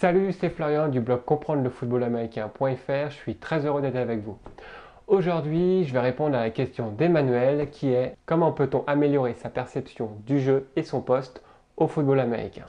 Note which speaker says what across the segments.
Speaker 1: Salut, c'est Florian du blog comprendre le football. Je suis très heureux d'être avec vous. Aujourd'hui, je vais répondre à la question d'Emmanuel qui est comment peut-on améliorer sa perception du jeu et son poste au football américain?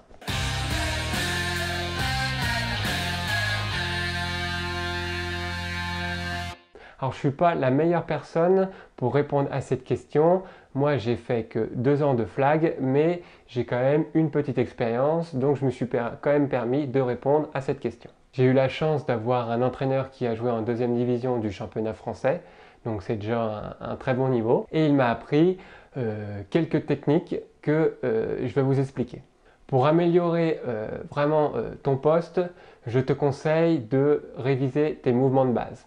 Speaker 1: Alors je ne suis pas la meilleure personne pour répondre à cette question. Moi j'ai fait que deux ans de flag, mais j'ai quand même une petite expérience, donc je me suis quand même permis de répondre à cette question. J'ai eu la chance d'avoir un entraîneur qui a joué en deuxième division du championnat français, donc c'est déjà un, très bon niveau, et il m'a appris euh, quelques techniques que euh, je vais vous expliquer. Pour améliorer euh, vraiment ton poste, je te conseille de réviser tes mouvements de base.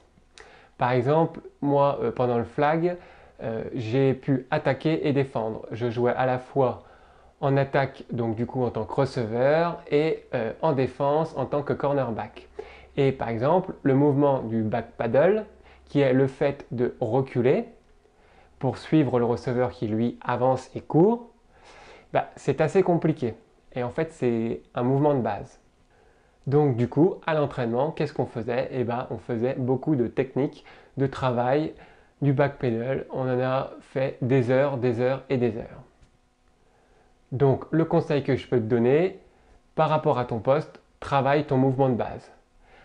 Speaker 1: Par exemple, moi, euh, pendant le flag, euh, j'ai pu attaquer et défendre. Je jouais à la fois en attaque, donc du coup en tant que receveur, et euh, en défense en tant que cornerback. Et par exemple, le mouvement du back paddle, qui est le fait de reculer pour suivre le receveur qui lui avance et court, bah, c'est assez compliqué. Et en fait, c'est un mouvement de base. Donc du coup, à l'entraînement, qu'est-ce qu'on faisait? Eh bien, on faisait beaucoup de techniques, de travail, du backpedal. On en a fait des heures, des heures et des heures. Donc le conseil que je peux te donner, par rapport à ton poste, travaille ton mouvement de base.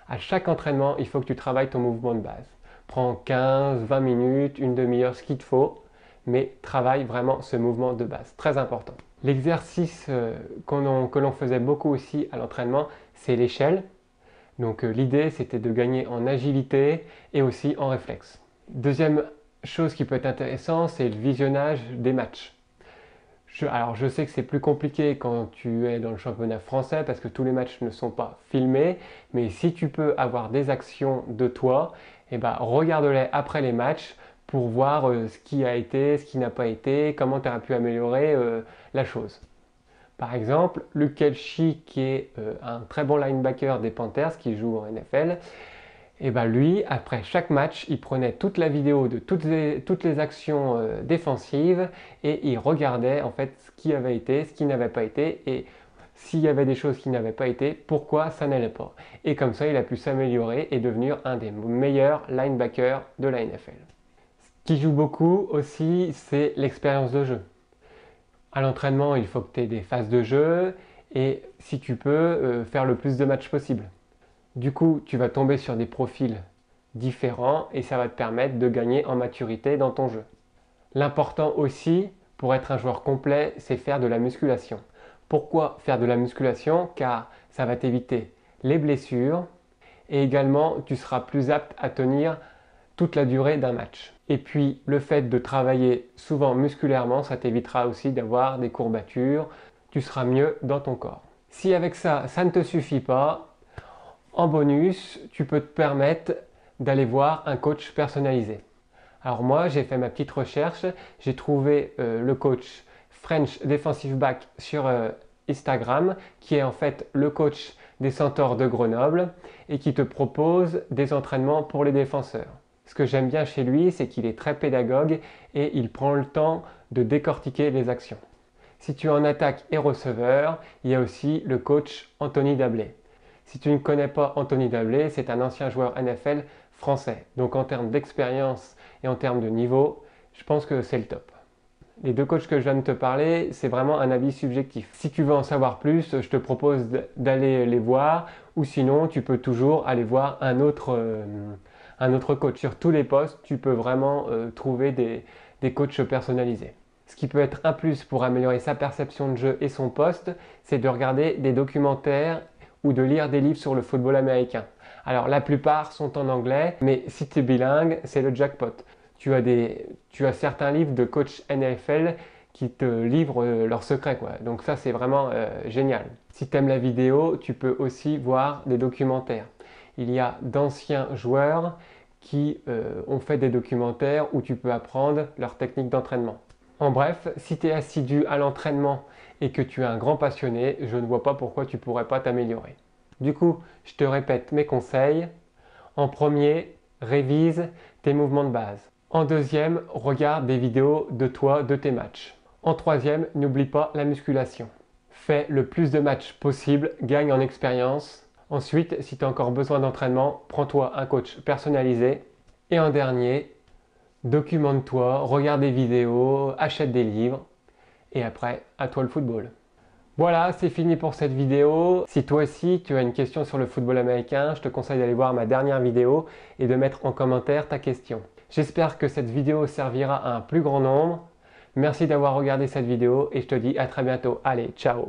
Speaker 1: À chaque entraînement, il faut que tu travailles ton mouvement de base. Prends 15, 20 minutes, une demi-heure, ce qu'il te faut, mais travaille vraiment ce mouvement de base. Très important. L'exercice euh, que l'on faisait beaucoup aussi à l'entraînement, c'est l'échelle. Donc euh, l'idée, c'était de gagner en agilité et aussi en réflexe. Deuxième chose qui peut être intéressant, c'est le visionnage des matchs. alors je sais que c'est plus compliqué quand tu es dans le championnat français parce que tous les matchs ne sont pas filmés, mais si tu peux avoir des actions de toi, eh ben, regarde-les après les matchs pour voir euh, ce qui a été, ce qui n'a pas été, comment tu as pu améliorer euh, la chose. Par exemple, Luke Kelchi, qui est euh, un très bon linebacker des Panthers, qui joue en NFL, eh ben lui, après chaque match, il prenait toute la vidéo de toutes les, actions défensives et il regardait en fait ce qui avait été, ce qui n'avait pas été et s'il y avait des choses qui n'avaient pas été, pourquoi ça n'allait pas. Et comme ça, il a pu s'améliorer et devenir un des meilleurs linebackers de la NFL qui joue beaucoup aussi, c'est l'expérience de jeu. À l'entraînement, il faut que tu aies des phases de jeu et si tu peux, euh, faire le plus de matchs possible. Du coup, tu vas tomber sur des profils différents et ça va te permettre de gagner en maturité dans ton jeu. L'important aussi, pour être un joueur complet, c'est faire de la musculation. Pourquoi faire de la musculation? Car ça va t'éviter les blessures et également tu seras plus apte à tenir toute la durée d'un match. Et puis le fait de travailler souvent musculairement, ça t'évitera aussi d'avoir des courbatures, tu seras mieux dans ton corps. Si avec ça, ça ne te suffit pas, en bonus, tu peux te permettre d'aller voir un coach personnalisé. Alors moi, j'ai fait ma petite recherche, j'ai trouvé euh, le coach French Defensive Back sur euh, Instagram, qui est en fait le coach des Centaures de Grenoble et qui te propose des entraînements pour les défenseurs. Ce que j'aime bien chez lui, c'est qu'il est très pédagogue et il prend le temps de décortiquer les actions. Si tu es en attaque et receveur, il y a aussi le coach Anthony Dablé. Si tu ne connais pas Anthony Dablé, c'est un ancien joueur NFL français. Donc en termes d'expérience et en termes de niveau, je pense que c'est le top. Les deux coachs que je viens de te parler, c'est vraiment un avis subjectif. Si tu veux en savoir plus, je te propose d'aller les voir ou sinon tu peux toujours aller voir un autre, euh, un autre coach. Sur tous les postes, tu peux vraiment euh, trouver des, des coachs personnalisés. Ce qui peut être un plus pour améliorer sa perception de jeu et son poste, c'est de regarder des documentaires ou de lire des livres sur le football américain. Alors la plupart sont en anglais, mais si tu es bilingue, c'est le jackpot. Tu as, des, tu as certains livres de coach NFL qui te livrent euh, leurs secrets. Quoi. Donc ça, c'est vraiment euh, génial. Si tu aimes la vidéo, tu peux aussi voir des documentaires il y a d'anciens joueurs qui euh, ont fait des documentaires où tu peux apprendre leur technique d'entraînement. En bref, si tu es assidu à l'entraînement et que tu es un grand passionné, je ne vois pas pourquoi tu pourrais pas t'améliorer. Du coup, je te répète mes conseils. En premier, révise tes mouvements de base. En deuxième, regarde des vidéos de toi, de tes matchs. En troisième, n'oublie pas la musculation. Fais le plus de matchs possible, gagne en expérience Ensuite, si tu as encore besoin d'entraînement, prends-toi un coach personnalisé. Et en dernier, documente-toi, regarde des vidéos, achète des livres. Et après, à toi le football. Voilà, c'est fini pour cette vidéo. Si toi aussi tu as une question sur le football américain, je te conseille d'aller voir ma dernière vidéo et de mettre en commentaire ta question. J'espère que cette vidéo servira à un plus grand nombre. Merci d'avoir regardé cette vidéo et je te dis à très bientôt. Allez, ciao